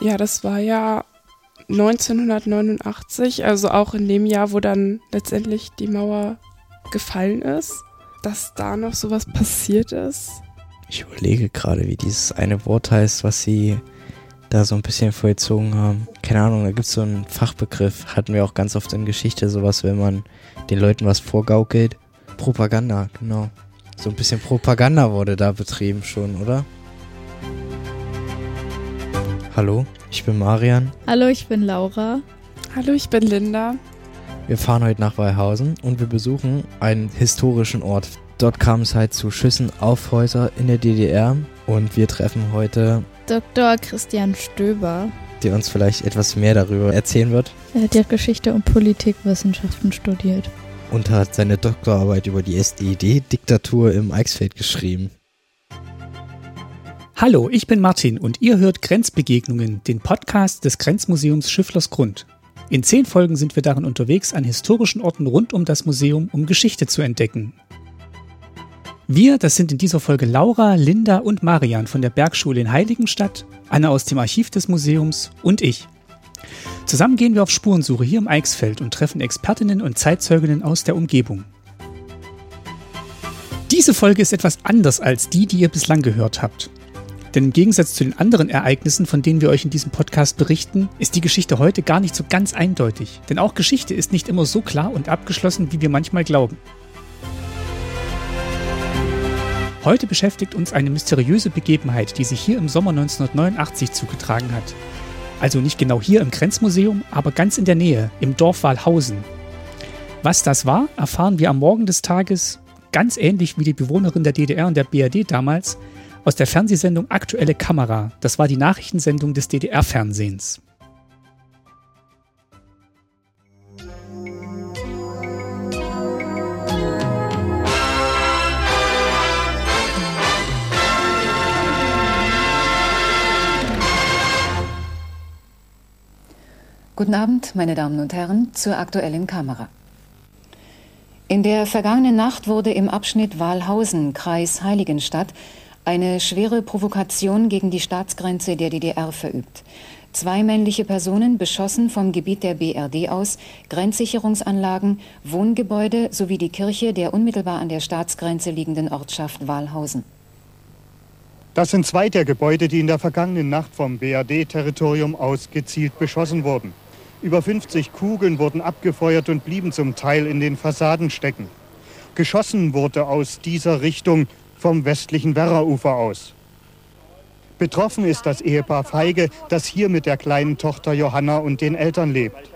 Ja, das war ja 1989, also auch in dem Jahr, wo dann letztendlich die Mauer gefallen ist, dass da noch sowas passiert ist. Ich überlege gerade, wie dieses eine Wort heißt, was sie da so ein bisschen vollzogen haben. Keine Ahnung, da gibt es so einen Fachbegriff, hatten wir auch ganz oft in Geschichte, sowas, wenn man den Leuten was vorgaukelt. Propaganda, genau. So ein bisschen Propaganda wurde da betrieben schon, oder? Hallo, ich bin Marian. Hallo, ich bin Laura. Hallo, ich bin Linda. Wir fahren heute nach Weihausen und wir besuchen einen historischen Ort. Dort kam es halt zu Schüssen auf Häuser in der DDR und wir treffen heute Dr. Christian Stöber, der uns vielleicht etwas mehr darüber erzählen wird. Er hat ja Geschichte und Politikwissenschaften studiert. Und hat seine Doktorarbeit über die SED-Diktatur im Eichsfeld geschrieben. Hallo, ich bin Martin und ihr hört Grenzbegegnungen, den Podcast des Grenzmuseums Schifflers Grund. In zehn Folgen sind wir darin unterwegs, an historischen Orten rund um das Museum, um Geschichte zu entdecken. Wir, das sind in dieser Folge Laura, Linda und Marian von der Bergschule in Heiligenstadt, Anna aus dem Archiv des Museums und ich. Zusammen gehen wir auf Spurensuche hier im Eichsfeld und treffen Expertinnen und Zeitzeuginnen aus der Umgebung. Diese Folge ist etwas anders als die, die ihr bislang gehört habt. Denn im Gegensatz zu den anderen Ereignissen, von denen wir euch in diesem Podcast berichten, ist die Geschichte heute gar nicht so ganz eindeutig. Denn auch Geschichte ist nicht immer so klar und abgeschlossen, wie wir manchmal glauben. Heute beschäftigt uns eine mysteriöse Begebenheit, die sich hier im Sommer 1989 zugetragen hat. Also nicht genau hier im Grenzmuseum, aber ganz in der Nähe, im Dorf Walhausen. Was das war, erfahren wir am Morgen des Tages, ganz ähnlich wie die Bewohnerin der DDR und der BRD damals, aus der Fernsehsendung Aktuelle Kamera. Das war die Nachrichtensendung des DDR-Fernsehens. Guten Abend, meine Damen und Herren, zur aktuellen Kamera. In der vergangenen Nacht wurde im Abschnitt Walhausen, Kreis Heiligenstadt, eine schwere Provokation gegen die Staatsgrenze der DDR verübt. Zwei männliche Personen beschossen vom Gebiet der BRD aus Grenzsicherungsanlagen, Wohngebäude sowie die Kirche der unmittelbar an der Staatsgrenze liegenden Ortschaft Walhausen. Das sind zwei der Gebäude, die in der vergangenen Nacht vom BRD-Territorium aus gezielt beschossen wurden. Über 50 Kugeln wurden abgefeuert und blieben zum Teil in den Fassaden stecken. Geschossen wurde aus dieser Richtung vom westlichen Werraufer aus. Betroffen ist das Ehepaar Feige, das hier mit der kleinen Tochter Johanna und den Eltern lebt.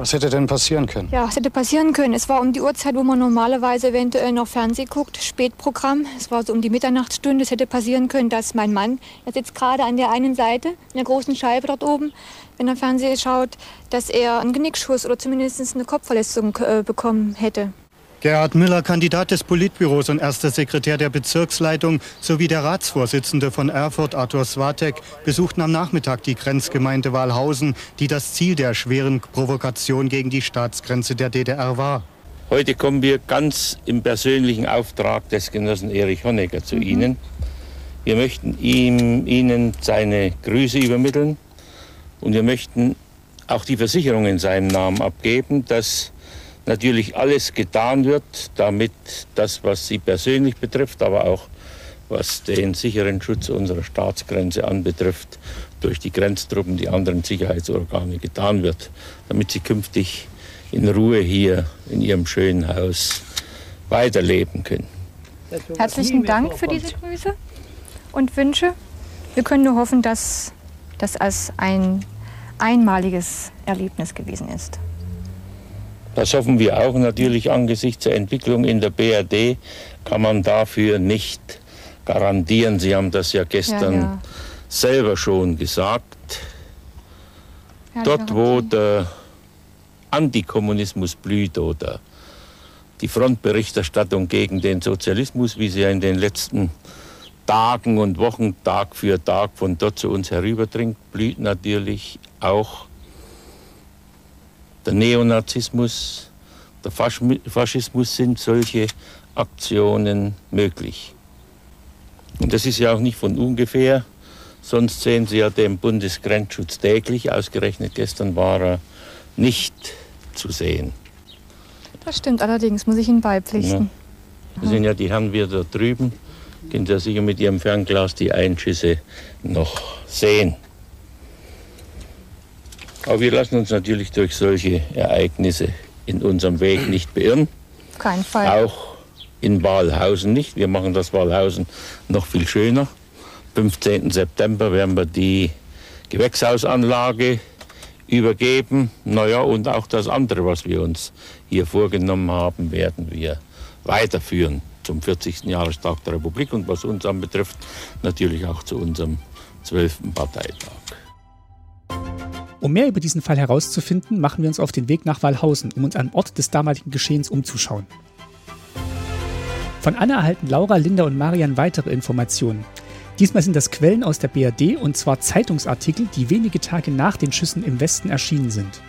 Was hätte denn passieren können? Ja, was hätte passieren können? Es war um die Uhrzeit, wo man normalerweise eventuell noch Fernsehen guckt, Spätprogramm. Es war so um die Mitternachtsstunde. Es hätte passieren können, dass mein Mann, er sitzt gerade an der einen Seite, in der großen Scheibe dort oben, wenn er Fernsehen schaut, dass er einen Genickschuss oder zumindest eine Kopfverletzung äh, bekommen hätte. Gerhard Müller, Kandidat des Politbüros und erster Sekretär der Bezirksleitung sowie der Ratsvorsitzende von Erfurt, Arthur Swatek, besuchten am Nachmittag die Grenzgemeinde Walhausen, die das Ziel der schweren Provokation gegen die Staatsgrenze der DDR war. Heute kommen wir ganz im persönlichen Auftrag des Genossen Erich Honecker zu mhm. Ihnen. Wir möchten ihm, Ihnen seine Grüße übermitteln und wir möchten auch die Versicherung in seinem Namen abgeben, dass natürlich alles getan wird, damit das, was Sie persönlich betrifft, aber auch was den sicheren Schutz unserer Staatsgrenze anbetrifft, durch die Grenztruppen, die anderen Sicherheitsorgane getan wird, damit Sie künftig in Ruhe hier in Ihrem schönen Haus weiterleben können. Herzlichen Dank für diese Grüße und Wünsche. Wir können nur hoffen, dass das als ein einmaliges Erlebnis gewesen ist. Das hoffen wir auch natürlich angesichts der Entwicklung in der BRD kann man dafür nicht garantieren. Sie haben das ja gestern ja, ja. selber schon gesagt. Ja, Dort, wo der Antikommunismus blüht oder die Frontberichterstattung gegen den Sozialismus, wie sie ja in den letzten Tagen und Wochen Tag für Tag von dort zu uns herüberdringt, blüht natürlich auch der Neonazismus, der Faschismus sind solche Aktionen möglich. Und das ist ja auch nicht von ungefähr, Sonst sehen Sie ja den Bundesgrenzschutz täglich. Ausgerechnet gestern war er nicht zu sehen. Das stimmt allerdings, muss ich Ihnen beipflichten. Ja. Das sind ja die Herren wieder da drüben. Können Sie ja sicher mit Ihrem Fernglas die Einschüsse noch sehen. Aber wir lassen uns natürlich durch solche Ereignisse in unserem Weg nicht beirren. Auf keinen Fall. Auch in Walhausen nicht. Wir machen das Walhausen noch viel schöner. 15. September werden wir die Gewächshausanlage übergeben. Naja, und auch das andere, was wir uns hier vorgenommen haben, werden wir weiterführen zum 40. Jahrestag der Republik und was uns anbetrifft, natürlich auch zu unserem 12. Parteitag. Um mehr über diesen Fall herauszufinden, machen wir uns auf den Weg nach Walhausen, um uns am Ort des damaligen Geschehens umzuschauen. Von Anna erhalten Laura, Linda und Marian weitere Informationen. Diesmal sind das Quellen aus der BRD und zwar Zeitungsartikel, die wenige Tage nach den Schüssen im Westen erschienen sind.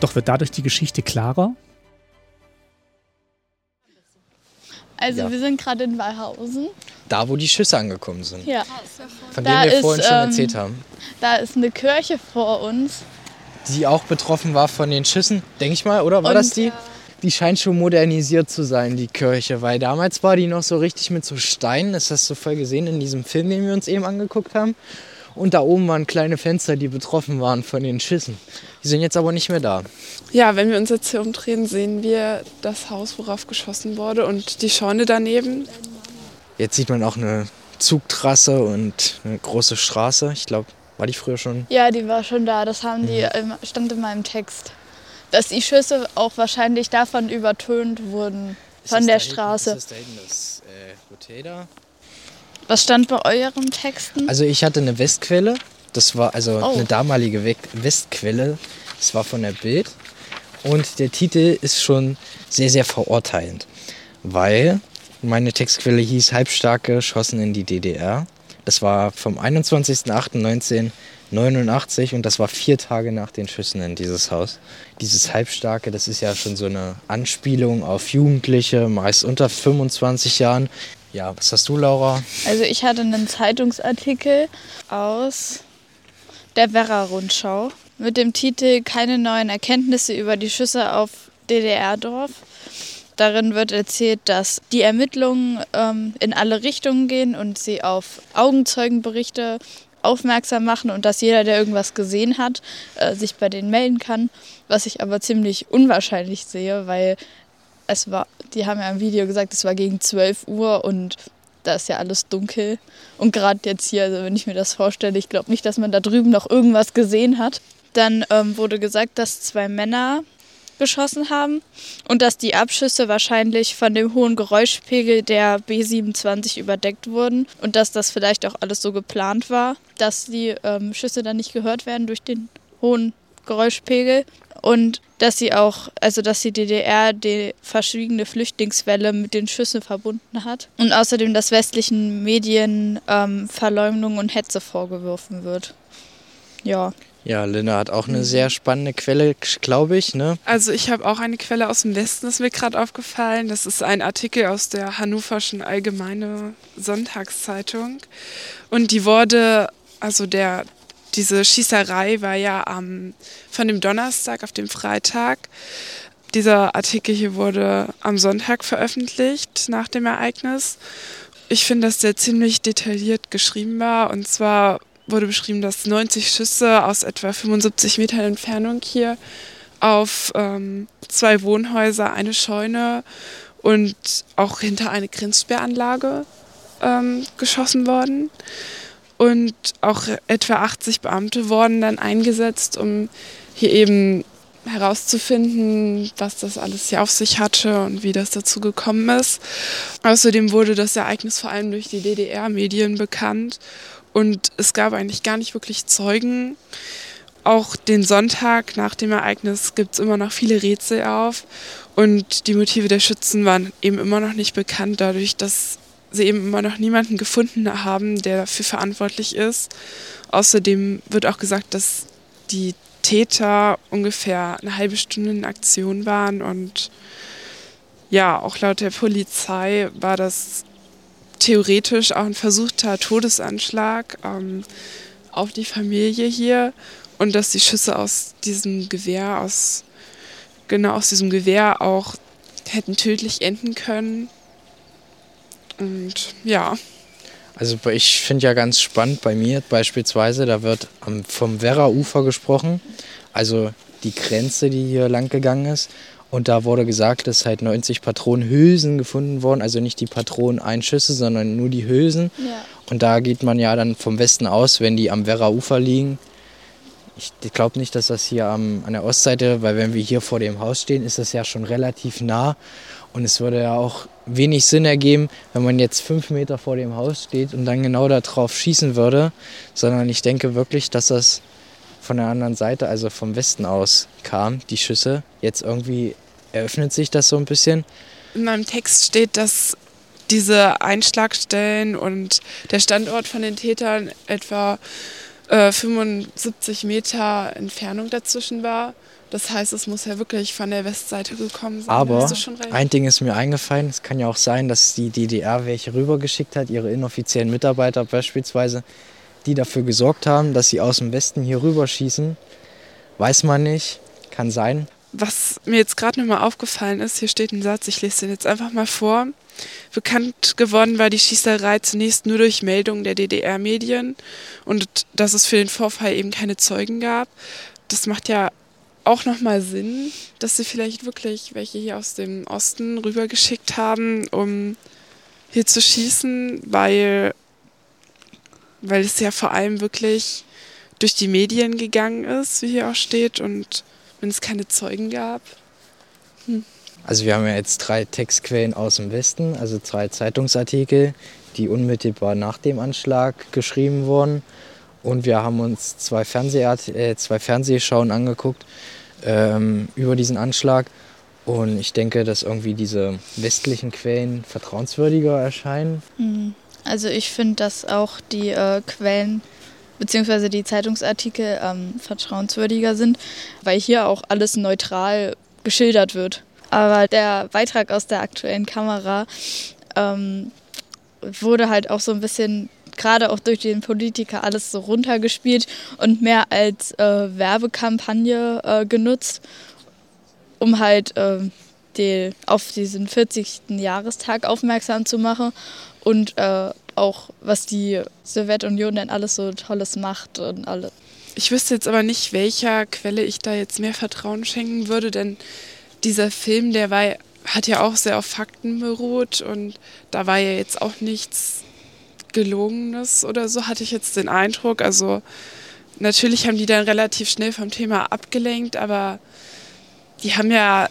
Doch wird dadurch die Geschichte klarer? Also ja. wir sind gerade in Walhausen. Da, wo die Schüsse angekommen sind. Ja. Von denen wir ist, vorhin schon ähm, erzählt haben. Da ist eine Kirche vor uns. Die auch betroffen war von den Schüssen, denke ich mal, oder war Und, das die? Die scheint schon modernisiert zu sein, die Kirche, weil damals war die noch so richtig mit so Steinen. Das hast du voll gesehen in diesem Film, den wir uns eben angeguckt haben. Und da oben waren kleine Fenster, die betroffen waren von den Schüssen. Die sind jetzt aber nicht mehr da. Ja, wenn wir uns jetzt hier umdrehen, sehen wir das Haus, worauf geschossen wurde und die Scheune daneben. Jetzt sieht man auch eine Zugtrasse und eine große Straße. Ich glaube, war die früher schon? Ja, die war schon da. Das haben die, mhm. stand in meinem Text. Dass die Schüsse auch wahrscheinlich davon übertönt wurden, von der Straße. Hinten, ist das da hinten das äh, Hotel da? Was stand bei euren Texten? Also ich hatte eine Westquelle. Das war also oh. eine damalige Westquelle. Das war von der Bild. Und der Titel ist schon sehr, sehr verurteilend. Weil meine Textquelle hieß Halbstarke schossen in die DDR. Das war vom 21.08.1989 und das war vier Tage nach den Schüssen in dieses Haus. Dieses Halbstarke, das ist ja schon so eine Anspielung auf Jugendliche, meist unter 25 Jahren, ja, was hast du, Laura? Also ich hatte einen Zeitungsartikel aus der Werra-Rundschau mit dem Titel Keine neuen Erkenntnisse über die Schüsse auf DDR-Dorf. Darin wird erzählt, dass die Ermittlungen ähm, in alle Richtungen gehen und sie auf Augenzeugenberichte aufmerksam machen und dass jeder, der irgendwas gesehen hat, äh, sich bei denen melden kann. Was ich aber ziemlich unwahrscheinlich sehe, weil es war, die haben ja im Video gesagt, es war gegen 12 Uhr und da ist ja alles dunkel. Und gerade jetzt hier, also wenn ich mir das vorstelle, ich glaube nicht, dass man da drüben noch irgendwas gesehen hat. Dann ähm, wurde gesagt, dass zwei Männer geschossen haben und dass die Abschüsse wahrscheinlich von dem hohen Geräuschpegel der B27 überdeckt wurden und dass das vielleicht auch alles so geplant war, dass die ähm, Schüsse dann nicht gehört werden durch den hohen Geräuschpegel und dass sie auch, also dass die DDR die verschwiegene Flüchtlingswelle mit den Schüssen verbunden hat und außerdem, dass westlichen Medien ähm, Verleumdung und Hetze vorgeworfen wird. Ja. Ja, Linda hat auch eine sehr spannende Quelle, glaube ich. Ne? Also ich habe auch eine Quelle aus dem Westen, das ist mir gerade aufgefallen. Das ist ein Artikel aus der Hannoverschen Allgemeine Sonntagszeitung. Und die wurde, also der diese Schießerei war ja am, von dem Donnerstag auf dem Freitag. Dieser Artikel hier wurde am Sonntag veröffentlicht nach dem Ereignis. Ich finde, dass der ziemlich detailliert geschrieben war. Und zwar wurde beschrieben, dass 90 Schüsse aus etwa 75 Metern Entfernung hier auf ähm, zwei Wohnhäuser, eine Scheune und auch hinter eine Grenzsperranlage ähm, geschossen worden. Und auch etwa 80 Beamte wurden dann eingesetzt, um hier eben herauszufinden, was das alles hier auf sich hatte und wie das dazu gekommen ist. Außerdem wurde das Ereignis vor allem durch die DDR-Medien bekannt und es gab eigentlich gar nicht wirklich Zeugen. Auch den Sonntag nach dem Ereignis gibt es immer noch viele Rätsel auf und die Motive der Schützen waren eben immer noch nicht bekannt, dadurch, dass sie eben immer noch niemanden gefunden haben, der dafür verantwortlich ist. Außerdem wird auch gesagt, dass die Täter ungefähr eine halbe Stunde in Aktion waren und ja, auch laut der Polizei war das theoretisch auch ein versuchter Todesanschlag ähm, auf die Familie hier und dass die Schüsse aus diesem Gewehr, aus genau aus diesem Gewehr auch hätten tödlich enden können. Und ja. Also ich finde ja ganz spannend bei mir beispielsweise, da wird vom Werra-Ufer gesprochen, also die Grenze, die hier lang gegangen ist. Und da wurde gesagt, dass halt 90 Patronenhülsen gefunden wurden, also nicht die Patroneneinschüsse, sondern nur die Hülsen. Ja. Und da geht man ja dann vom Westen aus, wenn die am Werra-Ufer liegen. Ich glaube nicht, dass das hier am, an der Ostseite, weil wenn wir hier vor dem Haus stehen, ist das ja schon relativ nah. Und es würde ja auch wenig Sinn ergeben, wenn man jetzt fünf Meter vor dem Haus steht und dann genau darauf schießen würde, sondern ich denke wirklich, dass das von der anderen Seite, also vom Westen aus kam, die Schüsse. Jetzt irgendwie eröffnet sich das so ein bisschen. In meinem Text steht, dass diese Einschlagstellen und der Standort von den Tätern etwa äh, 75 Meter Entfernung dazwischen war. Das heißt, es muss ja wirklich von der Westseite gekommen sein. Aber ein Ding ist mir eingefallen. Es kann ja auch sein, dass die DDR welche rübergeschickt hat, ihre inoffiziellen Mitarbeiter beispielsweise, die dafür gesorgt haben, dass sie aus dem Westen hier rüberschießen. Weiß man nicht, kann sein. Was mir jetzt gerade nochmal aufgefallen ist, hier steht ein Satz, ich lese den jetzt einfach mal vor. Bekannt geworden war die Schießerei zunächst nur durch Meldungen der DDR-Medien und dass es für den Vorfall eben keine Zeugen gab. Das macht ja auch nochmal Sinn, dass sie vielleicht wirklich welche hier aus dem Osten rübergeschickt haben, um hier zu schießen, weil, weil es ja vor allem wirklich durch die Medien gegangen ist, wie hier auch steht, und wenn es keine Zeugen gab. Hm. Also wir haben ja jetzt drei Textquellen aus dem Westen, also drei Zeitungsartikel, die unmittelbar nach dem Anschlag geschrieben wurden. Und wir haben uns zwei, Fernsehart äh, zwei Fernsehschauen angeguckt ähm, über diesen Anschlag. Und ich denke, dass irgendwie diese westlichen Quellen vertrauenswürdiger erscheinen. Mhm. Also ich finde, dass auch die äh, Quellen bzw. die Zeitungsartikel ähm, vertrauenswürdiger sind, weil hier auch alles neutral geschildert wird. Aber der Beitrag aus der aktuellen Kamera ähm, wurde halt auch so ein bisschen gerade auch durch den Politiker alles so runtergespielt und mehr als äh, Werbekampagne äh, genutzt, um halt äh, die, auf diesen 40. Jahrestag aufmerksam zu machen und äh, auch was die Sowjetunion denn alles so Tolles macht und alles. Ich wüsste jetzt aber nicht, welcher Quelle ich da jetzt mehr Vertrauen schenken würde, denn dieser Film, der war, hat ja auch sehr auf Fakten beruht und da war ja jetzt auch nichts Gelogenes oder so, hatte ich jetzt den Eindruck. Also natürlich haben die dann relativ schnell vom Thema abgelenkt, aber die haben ja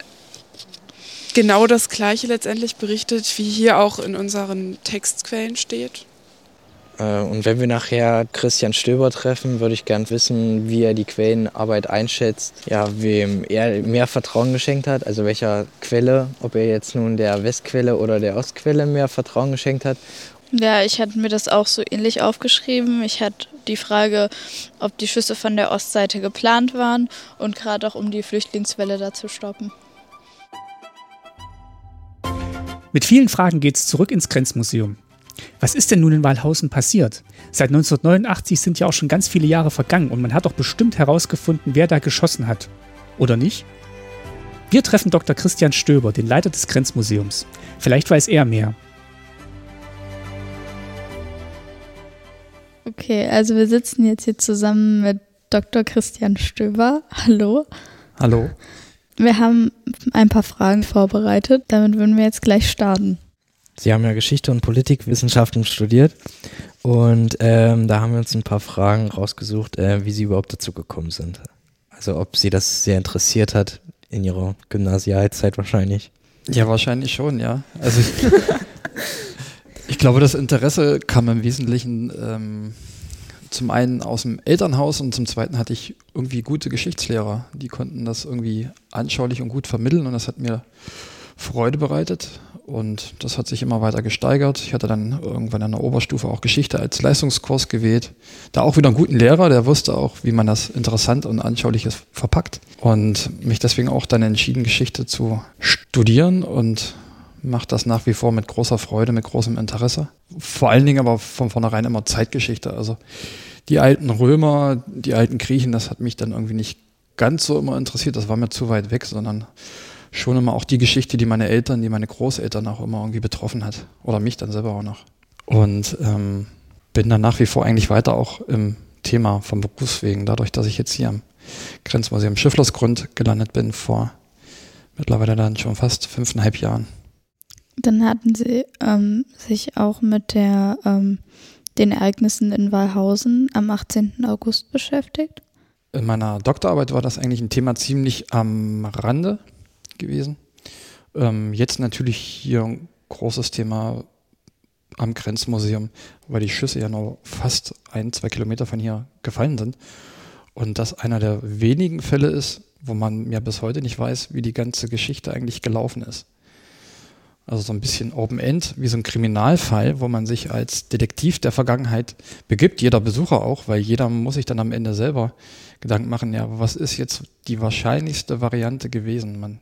genau das Gleiche letztendlich berichtet, wie hier auch in unseren Textquellen steht. Äh, und wenn wir nachher Christian Stöber treffen, würde ich gern wissen, wie er die Quellenarbeit einschätzt, ja, wem er mehr Vertrauen geschenkt hat, also welcher Quelle, ob er jetzt nun der Westquelle oder der Ostquelle mehr Vertrauen geschenkt hat ja, ich hatte mir das auch so ähnlich aufgeschrieben. Ich hatte die Frage, ob die Schüsse von der Ostseite geplant waren und gerade auch um die Flüchtlingswelle da zu stoppen. Mit vielen Fragen geht es zurück ins Grenzmuseum. Was ist denn nun in Walhausen passiert? Seit 1989 sind ja auch schon ganz viele Jahre vergangen und man hat doch bestimmt herausgefunden, wer da geschossen hat. Oder nicht? Wir treffen Dr. Christian Stöber, den Leiter des Grenzmuseums. Vielleicht weiß er mehr. Okay, also wir sitzen jetzt hier zusammen mit Dr. Christian Stöber. Hallo. Hallo. Wir haben ein paar Fragen vorbereitet. Damit würden wir jetzt gleich starten. Sie haben ja Geschichte und Politikwissenschaften studiert und ähm, da haben wir uns ein paar Fragen rausgesucht, äh, wie Sie überhaupt dazu gekommen sind. Also ob Sie das sehr interessiert hat in Ihrer Gymnasialzeit wahrscheinlich. Ja, wahrscheinlich schon, ja. Also ich, ich glaube, das Interesse kam im Wesentlichen ähm, zum einen aus dem Elternhaus und zum zweiten hatte ich irgendwie gute Geschichtslehrer. Die konnten das irgendwie anschaulich und gut vermitteln und das hat mir Freude bereitet und das hat sich immer weiter gesteigert. Ich hatte dann irgendwann an der Oberstufe auch Geschichte als Leistungskurs gewählt. Da auch wieder einen guten Lehrer, der wusste auch, wie man das interessant und anschaulich verpackt und mich deswegen auch dann entschieden, Geschichte zu studieren und mache das nach wie vor mit großer Freude, mit großem Interesse. Vor allen Dingen aber von vornherein immer Zeitgeschichte. Also die alten Römer, die alten Griechen, das hat mich dann irgendwie nicht ganz so immer interessiert. Das war mir zu weit weg, sondern schon immer auch die Geschichte, die meine Eltern, die meine Großeltern auch immer irgendwie betroffen hat. Oder mich dann selber auch noch. Und ähm, bin dann nach wie vor eigentlich weiter auch im Thema vom Berufswegen, dadurch, dass ich jetzt hier am Grenzmuseum Schifflersgrund gelandet bin vor mittlerweile dann schon fast fünfeinhalb Jahren. Dann hatten Sie ähm, sich auch mit der, ähm, den Ereignissen in Walhausen am 18. August beschäftigt? In meiner Doktorarbeit war das eigentlich ein Thema ziemlich am Rande gewesen. Ähm, jetzt natürlich hier ein großes Thema am Grenzmuseum, weil die Schüsse ja nur fast ein, zwei Kilometer von hier gefallen sind. Und das einer der wenigen Fälle ist, wo man ja bis heute nicht weiß, wie die ganze Geschichte eigentlich gelaufen ist. Also so ein bisschen Open End, wie so ein Kriminalfall, wo man sich als Detektiv der Vergangenheit begibt, jeder Besucher auch, weil jeder muss sich dann am Ende selber Gedanken machen, ja, was ist jetzt die wahrscheinlichste Variante gewesen? Man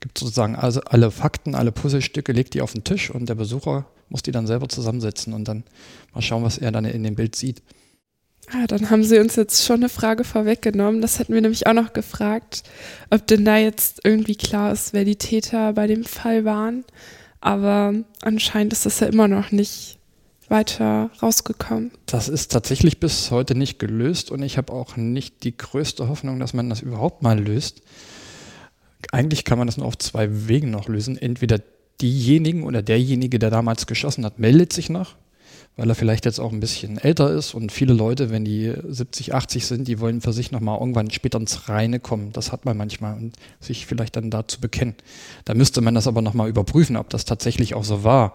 gibt sozusagen also alle Fakten, alle Puzzlestücke, legt die auf den Tisch und der Besucher muss die dann selber zusammensetzen und dann mal schauen, was er dann in dem Bild sieht. Ah, dann haben Sie uns jetzt schon eine Frage vorweggenommen. Das hätten wir nämlich auch noch gefragt, ob denn da jetzt irgendwie klar ist, wer die Täter bei dem Fall waren. Aber anscheinend ist das ja immer noch nicht weiter rausgekommen. Das ist tatsächlich bis heute nicht gelöst und ich habe auch nicht die größte Hoffnung, dass man das überhaupt mal löst. Eigentlich kann man das nur auf zwei Wegen noch lösen. Entweder diejenigen oder derjenige, der damals geschossen hat, meldet sich noch weil er vielleicht jetzt auch ein bisschen älter ist und viele Leute, wenn die 70, 80 sind, die wollen für sich nochmal irgendwann später ins Reine kommen. Das hat man manchmal und sich vielleicht dann dazu bekennen. Da müsste man das aber nochmal überprüfen, ob das tatsächlich auch so war,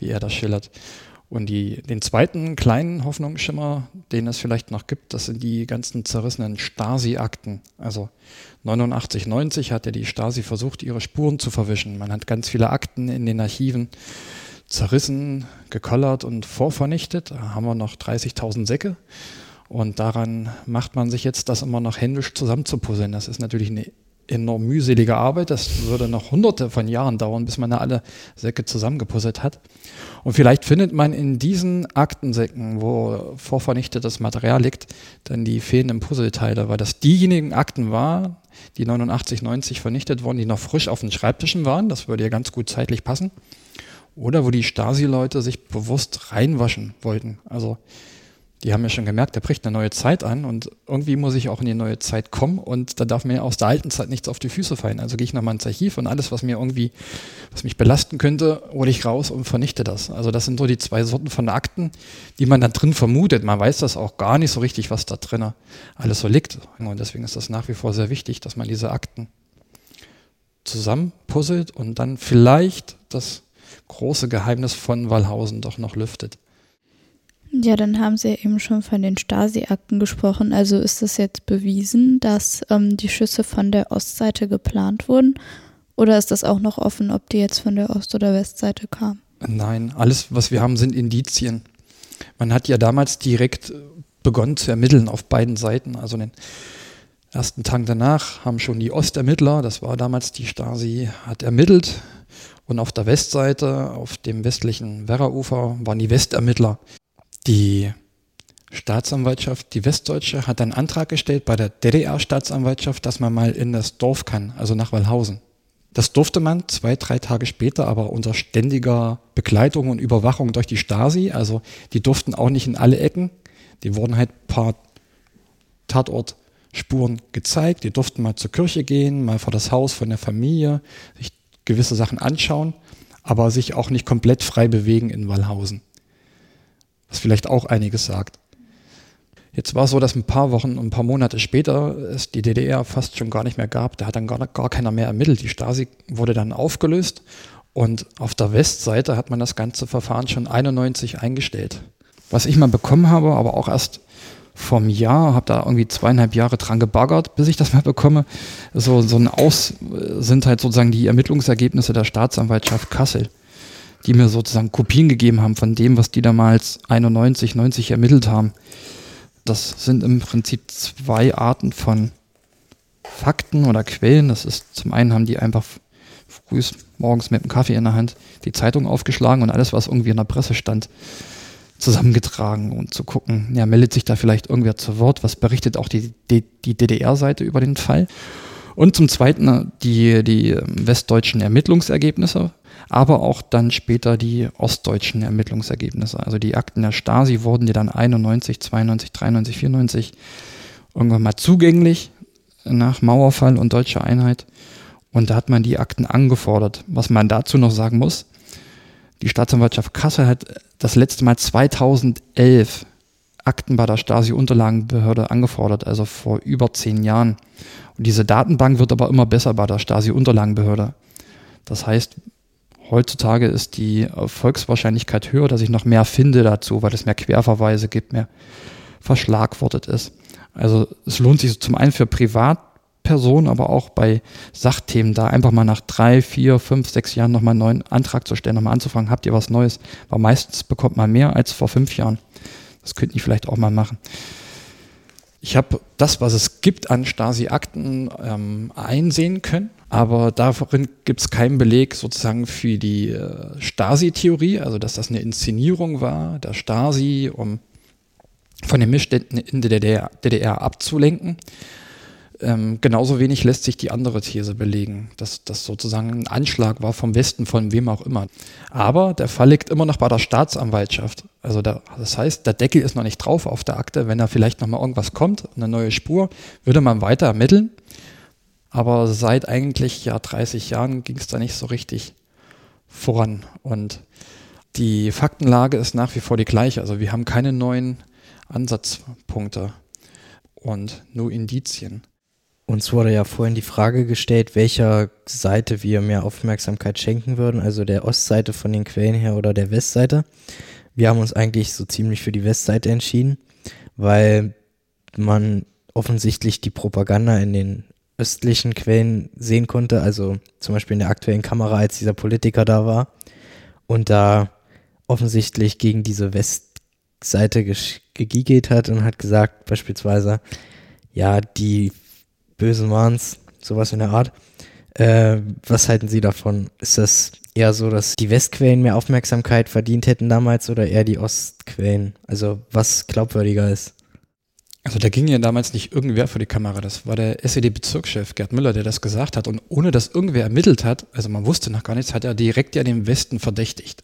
wie er das schildert. Und die, den zweiten kleinen Hoffnungsschimmer, den es vielleicht noch gibt, das sind die ganzen zerrissenen Stasi-Akten. Also 89, 90 hat ja die Stasi versucht, ihre Spuren zu verwischen. Man hat ganz viele Akten in den Archiven zerrissen, gekollert und vorvernichtet. Da haben wir noch 30.000 Säcke. Und daran macht man sich jetzt das immer noch händisch zusammenzupuzzeln. Das ist natürlich eine enorm mühselige Arbeit. Das würde noch hunderte von Jahren dauern, bis man da alle Säcke zusammengepuzzelt hat. Und vielleicht findet man in diesen Aktensäcken, wo vorvernichtetes Material liegt, dann die fehlenden Puzzleteile, weil das diejenigen Akten waren, die 89, 90 vernichtet wurden, die noch frisch auf den Schreibtischen waren. Das würde ja ganz gut zeitlich passen. Oder wo die Stasi-Leute sich bewusst reinwaschen wollten. Also die haben ja schon gemerkt, da bricht eine neue Zeit an und irgendwie muss ich auch in die neue Zeit kommen und da darf mir aus der alten Zeit nichts auf die Füße fallen. Also gehe ich nochmal ins Archiv und alles, was mir irgendwie, was mich belasten könnte, hole ich raus und vernichte das. Also das sind so die zwei Sorten von Akten, die man da drin vermutet. Man weiß das auch gar nicht so richtig, was da drin alles so liegt. Und deswegen ist das nach wie vor sehr wichtig, dass man diese Akten zusammenpuzzelt und dann vielleicht das große Geheimnis von Wallhausen doch noch lüftet. Ja, dann haben Sie ja eben schon von den Stasi-Akten gesprochen. Also ist es jetzt bewiesen, dass ähm, die Schüsse von der Ostseite geplant wurden? Oder ist das auch noch offen, ob die jetzt von der Ost- oder Westseite kamen? Nein, alles, was wir haben, sind Indizien. Man hat ja damals direkt begonnen zu ermitteln auf beiden Seiten. Also den ersten Tag danach haben schon die Ostermittler, das war damals die Stasi, hat ermittelt und auf der Westseite, auf dem westlichen Werraufer, waren die Westermittler. Die Staatsanwaltschaft, die Westdeutsche, hat einen Antrag gestellt bei der DDR-Staatsanwaltschaft, dass man mal in das Dorf kann, also nach Wallhausen. Das durfte man zwei, drei Tage später, aber unter ständiger Begleitung und Überwachung durch die Stasi. Also die durften auch nicht in alle Ecken. Die wurden halt ein paar Tatortspuren gezeigt. Die durften mal zur Kirche gehen, mal vor das Haus von der Familie, sich gewisse Sachen anschauen, aber sich auch nicht komplett frei bewegen in Wallhausen. Was vielleicht auch einiges sagt. Jetzt war es so, dass ein paar Wochen und ein paar Monate später es die DDR fast schon gar nicht mehr gab. Da hat dann gar, gar keiner mehr ermittelt. Die Stasi wurde dann aufgelöst und auf der Westseite hat man das ganze Verfahren schon 91 eingestellt. Was ich mal bekommen habe, aber auch erst vom Jahr, habe da irgendwie zweieinhalb Jahre dran gebaggert, bis ich das mal bekomme. So, so ein Aus sind halt sozusagen die Ermittlungsergebnisse der Staatsanwaltschaft Kassel, die mir sozusagen Kopien gegeben haben von dem, was die damals 91, 90 ermittelt haben. Das sind im Prinzip zwei Arten von Fakten oder Quellen. Das ist zum einen haben die einfach frühs morgens mit dem Kaffee in der Hand die Zeitung aufgeschlagen und alles, was irgendwie in der Presse stand, zusammengetragen und zu gucken, ja, meldet sich da vielleicht irgendwer zu Wort, was berichtet auch die, die, DDR-Seite über den Fall. Und zum Zweiten die, die ähm, westdeutschen Ermittlungsergebnisse, aber auch dann später die ostdeutschen Ermittlungsergebnisse. Also die Akten der Stasi wurden dir dann 91, 92, 93, 94 irgendwann mal zugänglich nach Mauerfall und deutscher Einheit. Und da hat man die Akten angefordert. Was man dazu noch sagen muss, die Staatsanwaltschaft Kassel hat das letzte Mal 2011 Akten bei der Stasi-Unterlagenbehörde angefordert, also vor über zehn Jahren. Und diese Datenbank wird aber immer besser bei der Stasi-Unterlagenbehörde. Das heißt, heutzutage ist die Erfolgswahrscheinlichkeit höher, dass ich noch mehr finde dazu, weil es mehr Querverweise gibt, mehr verschlagwortet ist. Also es lohnt sich zum einen für Privatpersonen, aber auch bei Sachthemen da einfach mal nach drei, vier, fünf, sechs Jahren nochmal einen neuen Antrag zu stellen, nochmal anzufangen, habt ihr was Neues? Weil meistens bekommt man mehr als vor fünf Jahren. Das könnten die vielleicht auch mal machen. Ich habe das, was es gibt an Stasi-Akten, ähm, einsehen können, aber darin gibt es keinen Beleg sozusagen für die äh, Stasi-Theorie, also dass das eine Inszenierung war, der Stasi, um von den Missständen in der DDR, DDR abzulenken. Ähm, genauso wenig lässt sich die andere These belegen, dass das sozusagen ein Anschlag war vom Westen, von wem auch immer. Aber der Fall liegt immer noch bei der Staatsanwaltschaft. Also da, das heißt, der Deckel ist noch nicht drauf auf der Akte. Wenn da vielleicht noch mal irgendwas kommt, eine neue Spur, würde man weiter ermitteln. Aber seit eigentlich ja 30 Jahren ging es da nicht so richtig voran. Und die Faktenlage ist nach wie vor die gleiche. Also wir haben keine neuen Ansatzpunkte und nur Indizien. Uns wurde ja vorhin die Frage gestellt, welcher Seite wir mehr Aufmerksamkeit schenken würden, also der Ostseite von den Quellen her oder der Westseite. Wir haben uns eigentlich so ziemlich für die Westseite entschieden, weil man offensichtlich die Propaganda in den östlichen Quellen sehen konnte, also zum Beispiel in der aktuellen Kamera, als dieser Politiker da war und da offensichtlich gegen diese Westseite gegiegelt hat und hat gesagt, beispielsweise, ja, die Bösen waren's, sowas in der Art. Äh, was halten Sie davon? Ist das eher so, dass die Westquellen mehr Aufmerksamkeit verdient hätten damals oder eher die Ostquellen? Also was glaubwürdiger ist? Also da ging ja damals nicht irgendwer vor die Kamera. Das war der SED-Bezirkschef Gerd Müller, der das gesagt hat. Und ohne dass irgendwer ermittelt hat, also man wusste noch gar nichts, hat er direkt ja den Westen verdächtigt.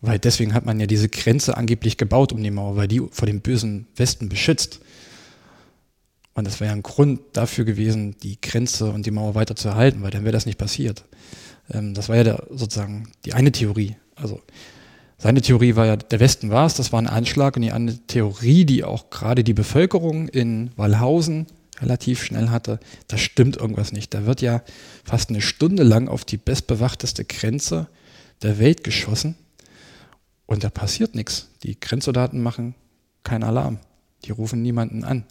Weil deswegen hat man ja diese Grenze angeblich gebaut um die Mauer, weil die vor dem bösen Westen beschützt. Und das wäre ja ein Grund dafür gewesen, die Grenze und die Mauer weiter zu erhalten, weil dann wäre das nicht passiert. Ähm, das war ja der, sozusagen die eine Theorie. Also seine Theorie war ja, der Westen war es, das war ein Anschlag und die andere Theorie, die auch gerade die Bevölkerung in Wallhausen relativ schnell hatte, da stimmt irgendwas nicht. Da wird ja fast eine Stunde lang auf die bestbewachteste Grenze der Welt geschossen und da passiert nichts. Die Grenzsoldaten machen keinen Alarm. Die rufen niemanden an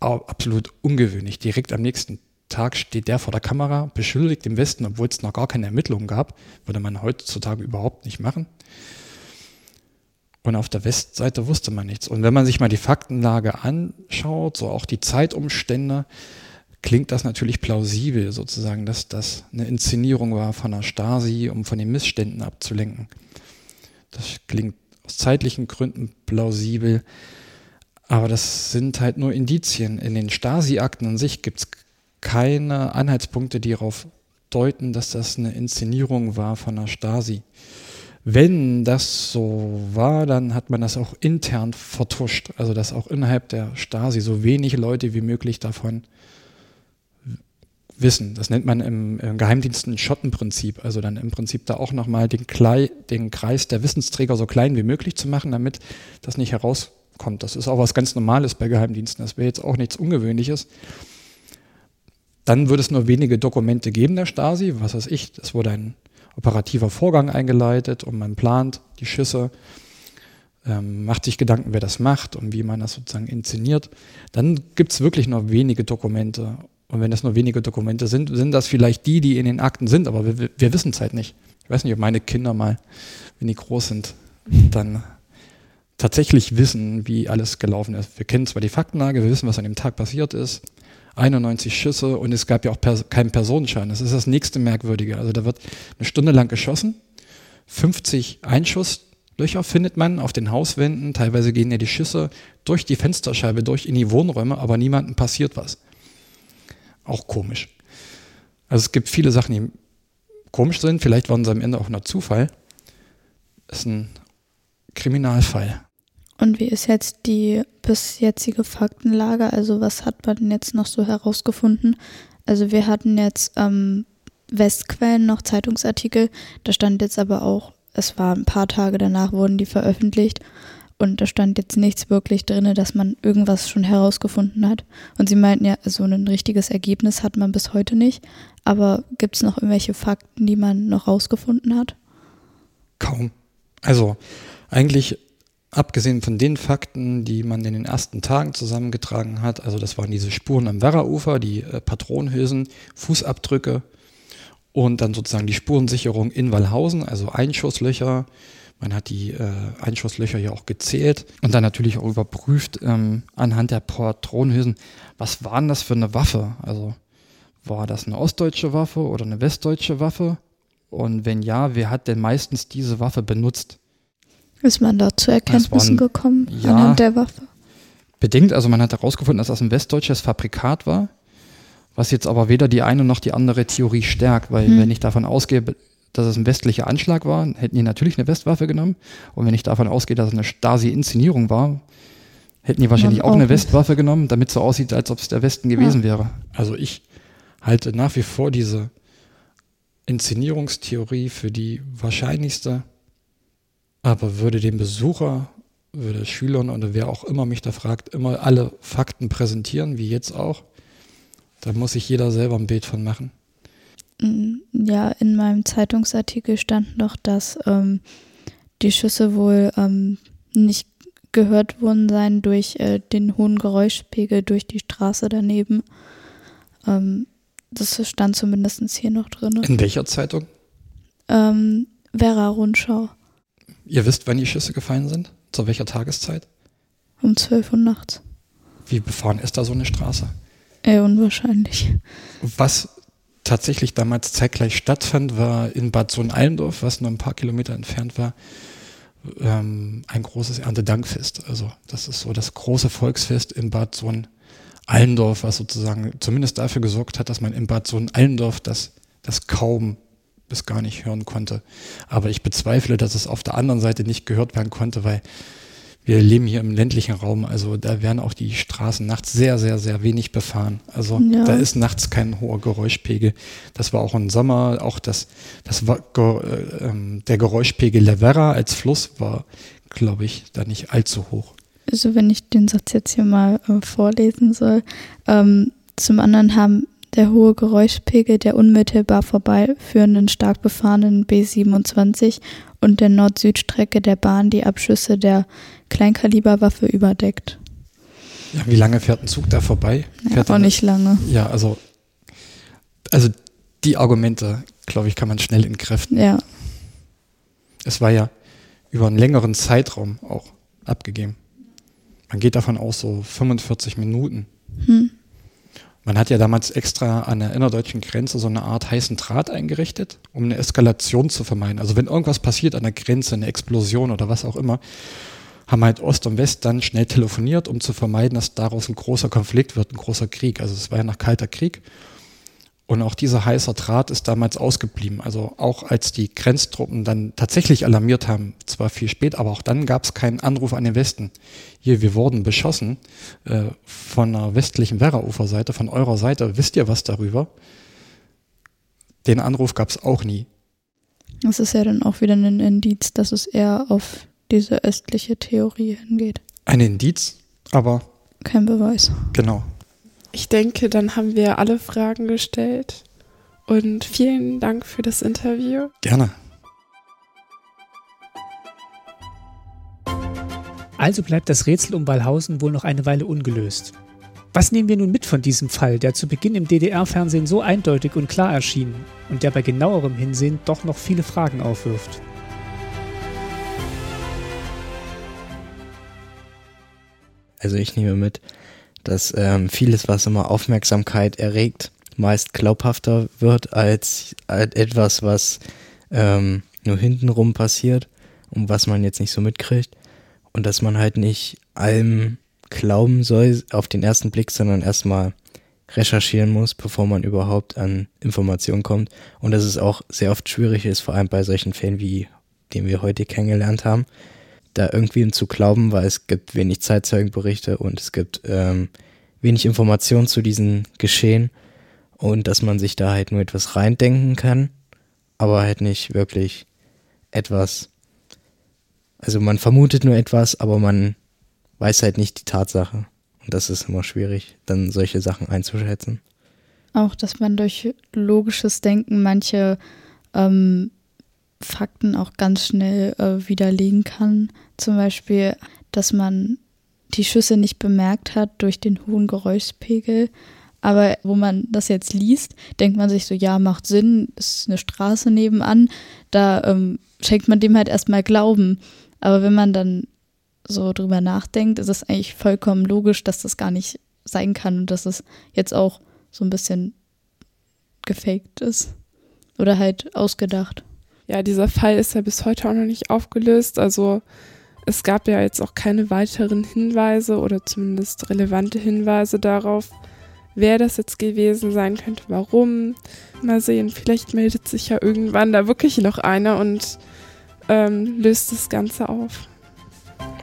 absolut ungewöhnlich. Direkt am nächsten Tag steht der vor der Kamera, beschuldigt im Westen, obwohl es noch gar keine Ermittlungen gab. Würde man heutzutage überhaupt nicht machen. Und auf der Westseite wusste man nichts. Und wenn man sich mal die Faktenlage anschaut, so auch die Zeitumstände, klingt das natürlich plausibel, sozusagen, dass das eine Inszenierung war von der Stasi, um von den Missständen abzulenken. Das klingt aus zeitlichen Gründen plausibel. Aber das sind halt nur Indizien. In den Stasi-Akten an sich gibt es keine Anhaltspunkte, die darauf deuten, dass das eine Inszenierung war von der Stasi. Wenn das so war, dann hat man das auch intern vertuscht. Also dass auch innerhalb der Stasi so wenig Leute wie möglich davon wissen. Das nennt man im, im Geheimdienst ein Schottenprinzip. Also dann im Prinzip da auch nochmal den, den Kreis der Wissensträger so klein wie möglich zu machen, damit das nicht heraus kommt. Das ist auch was ganz Normales bei Geheimdiensten. Das wäre jetzt auch nichts Ungewöhnliches. Dann würde es nur wenige Dokumente geben der Stasi, was weiß ich. Es wurde ein operativer Vorgang eingeleitet und man plant die Schüsse, ähm, macht sich Gedanken, wer das macht und wie man das sozusagen inszeniert. Dann gibt es wirklich nur wenige Dokumente. Und wenn das nur wenige Dokumente sind, sind das vielleicht die, die in den Akten sind, aber wir, wir wissen es halt nicht. Ich weiß nicht, ob meine Kinder mal, wenn die groß sind, dann tatsächlich wissen, wie alles gelaufen ist. Wir kennen zwar die Faktenlage, wir wissen, was an dem Tag passiert ist, 91 Schüsse und es gab ja auch pers keinen Personenschaden. Das ist das nächste Merkwürdige. Also da wird eine Stunde lang geschossen, 50 Einschusslöcher findet man auf den Hauswänden, teilweise gehen ja die Schüsse durch die Fensterscheibe durch in die Wohnräume, aber niemandem passiert was. Auch komisch. Also es gibt viele Sachen, die komisch sind, vielleicht waren sie am Ende auch nur Zufall. Das ist ein Kriminalfall. Und wie ist jetzt die bis jetzige Faktenlage? Also was hat man jetzt noch so herausgefunden? Also wir hatten jetzt ähm, Westquellen noch Zeitungsartikel, da stand jetzt aber auch, es war ein paar Tage danach wurden die veröffentlicht und da stand jetzt nichts wirklich drin, dass man irgendwas schon herausgefunden hat. Und sie meinten ja, so ein richtiges Ergebnis hat man bis heute nicht. Aber gibt es noch irgendwelche Fakten, die man noch rausgefunden hat? Kaum. Also eigentlich abgesehen von den Fakten, die man in den ersten Tagen zusammengetragen hat, also das waren diese Spuren am Werraufer, die äh, Patronenhülsen, Fußabdrücke und dann sozusagen die Spurensicherung in Wallhausen, also Einschusslöcher. Man hat die äh, Einschusslöcher ja auch gezählt und dann natürlich auch überprüft ähm, anhand der Patronenhülsen, was war denn das für eine Waffe? Also war das eine ostdeutsche Waffe oder eine westdeutsche Waffe? Und wenn ja, wer hat denn meistens diese Waffe benutzt? Ist man da zu Erkenntnissen waren, gekommen ja, anhand der Waffe? Bedingt, also man hat herausgefunden, dass das ein westdeutsches Fabrikat war, was jetzt aber weder die eine noch die andere Theorie stärkt, weil hm. wenn ich davon ausgehe, dass es ein westlicher Anschlag war, hätten die natürlich eine Westwaffe genommen. Und wenn ich davon ausgehe, dass es eine Stasi-Inszenierung war, hätten die wahrscheinlich auch, auch eine Westwaffe genommen, damit es so aussieht, als ob es der Westen gewesen ja. wäre. Also ich halte nach wie vor diese Inszenierungstheorie für die wahrscheinlichste aber würde dem Besucher, würde Schülern oder wer auch immer mich da fragt, immer alle Fakten präsentieren, wie jetzt auch, da muss sich jeder selber ein Bild von machen. Mm, ja, in meinem Zeitungsartikel stand noch, dass ähm, die Schüsse wohl ähm, nicht gehört worden seien durch äh, den hohen Geräuschpegel durch die Straße daneben. Ähm, das stand zumindest hier noch drin. In welcher Zeitung? Ähm, Vera Rundschau. Ihr wisst, wann die Schüsse gefallen sind? Zu welcher Tageszeit? Um 12 Uhr nachts. Wie befahren ist da so eine Straße? Eher unwahrscheinlich. Was tatsächlich damals zeitgleich stattfand, war in Bad Sohn-Allendorf, was nur ein paar Kilometer entfernt war, ähm, ein großes Erntedankfest. Also das ist so das große Volksfest in Bad Sohn-Allendorf, was sozusagen zumindest dafür gesorgt hat, dass man in Bad Sohn-Allendorf das, das kaum bis gar nicht hören konnte. Aber ich bezweifle, dass es auf der anderen Seite nicht gehört werden konnte, weil wir leben hier im ländlichen Raum, also da werden auch die Straßen nachts sehr, sehr, sehr wenig befahren. Also ja. da ist nachts kein hoher Geräuschpegel. Das war auch im Sommer, auch das, das war, äh, der Geräuschpegel Levera als Fluss war, glaube ich, da nicht allzu hoch. Also wenn ich den Satz jetzt hier mal äh, vorlesen soll. Ähm, zum anderen haben der hohe Geräuschpegel der unmittelbar vorbeiführenden stark befahrenen B27 und der Nord-Süd-Strecke der Bahn die Abschüsse der Kleinkaliberwaffe überdeckt. Ja, wie lange fährt ein Zug da vorbei? Ja, auch nicht lange. Ja, also, also die Argumente, glaube ich, kann man schnell entkräften. Ja. Es war ja über einen längeren Zeitraum auch abgegeben. Man geht davon aus, so 45 Minuten. Hm. Man hat ja damals extra an der innerdeutschen Grenze so eine Art heißen Draht eingerichtet, um eine Eskalation zu vermeiden. Also wenn irgendwas passiert an der Grenze, eine Explosion oder was auch immer, haben halt Ost und West dann schnell telefoniert, um zu vermeiden, dass daraus ein großer Konflikt wird, ein großer Krieg. Also es war ja nach Kalter Krieg. Und auch dieser heiße Draht ist damals ausgeblieben. Also auch als die Grenztruppen dann tatsächlich alarmiert haben, zwar viel spät, aber auch dann gab es keinen Anruf an den Westen. Hier, wir wurden beschossen äh, von der westlichen Werrauferseite, von eurer Seite. Wisst ihr was darüber? Den Anruf gab es auch nie. Das ist ja dann auch wieder ein Indiz, dass es eher auf diese östliche Theorie hingeht. Ein Indiz, aber kein Beweis. Genau. Ich denke, dann haben wir alle Fragen gestellt. Und vielen Dank für das Interview. Gerne. Also bleibt das Rätsel um Wallhausen wohl noch eine Weile ungelöst. Was nehmen wir nun mit von diesem Fall, der zu Beginn im DDR-Fernsehen so eindeutig und klar erschien und der bei genauerem Hinsehen doch noch viele Fragen aufwirft? Also ich nehme mit, dass ähm, vieles, was immer Aufmerksamkeit erregt, meist glaubhafter wird als, als etwas, was ähm, nur hintenrum passiert und was man jetzt nicht so mitkriegt. Und dass man halt nicht allem glauben soll auf den ersten Blick, sondern erstmal recherchieren muss, bevor man überhaupt an Informationen kommt. Und dass es auch sehr oft schwierig ist, vor allem bei solchen Fällen wie den wir heute kennengelernt haben, da irgendwie zu glauben, weil es gibt wenig Zeitzeugenberichte und es gibt ähm, wenig Informationen zu diesen Geschehen und dass man sich da halt nur etwas reindenken kann, aber halt nicht wirklich etwas. Also man vermutet nur etwas, aber man weiß halt nicht die Tatsache. Und das ist immer schwierig, dann solche Sachen einzuschätzen. Auch, dass man durch logisches Denken manche ähm, Fakten auch ganz schnell äh, widerlegen kann. Zum Beispiel, dass man die Schüsse nicht bemerkt hat durch den hohen Geräuschpegel. Aber wo man das jetzt liest, denkt man sich so, ja, macht Sinn, ist eine Straße nebenan. Da ähm, schenkt man dem halt erstmal Glauben. Aber wenn man dann so drüber nachdenkt, ist es eigentlich vollkommen logisch, dass das gar nicht sein kann und dass es jetzt auch so ein bisschen gefaked ist. Oder halt ausgedacht ja, dieser Fall ist ja bis heute auch noch nicht aufgelöst. Also es gab ja jetzt auch keine weiteren Hinweise oder zumindest relevante Hinweise darauf, wer das jetzt gewesen sein könnte, warum. Mal sehen, vielleicht meldet sich ja irgendwann da wirklich noch einer und ähm, löst das Ganze auf.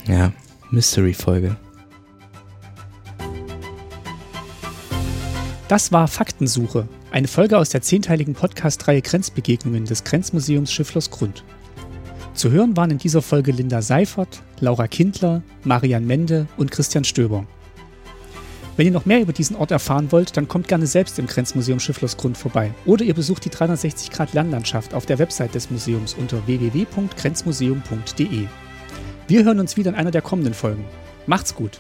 Ja, Mystery-Folge. Das war Faktensuche, eine Folge aus der zehnteiligen Podcast-Reihe Grenzbegegnungen des Grenzmuseums Schifflersgrund. Zu hören waren in dieser Folge Linda Seifert, Laura Kindler, Marian Mende und Christian Stöber. Wenn ihr noch mehr über diesen Ort erfahren wollt, dann kommt gerne selbst im Grenzmuseum Schifflersgrund vorbei. Oder ihr besucht die 360 Grad Lernlandschaft auf der Website des Museums unter www.grenzmuseum.de. Wir hören uns wieder in einer der kommenden Folgen. Macht's gut!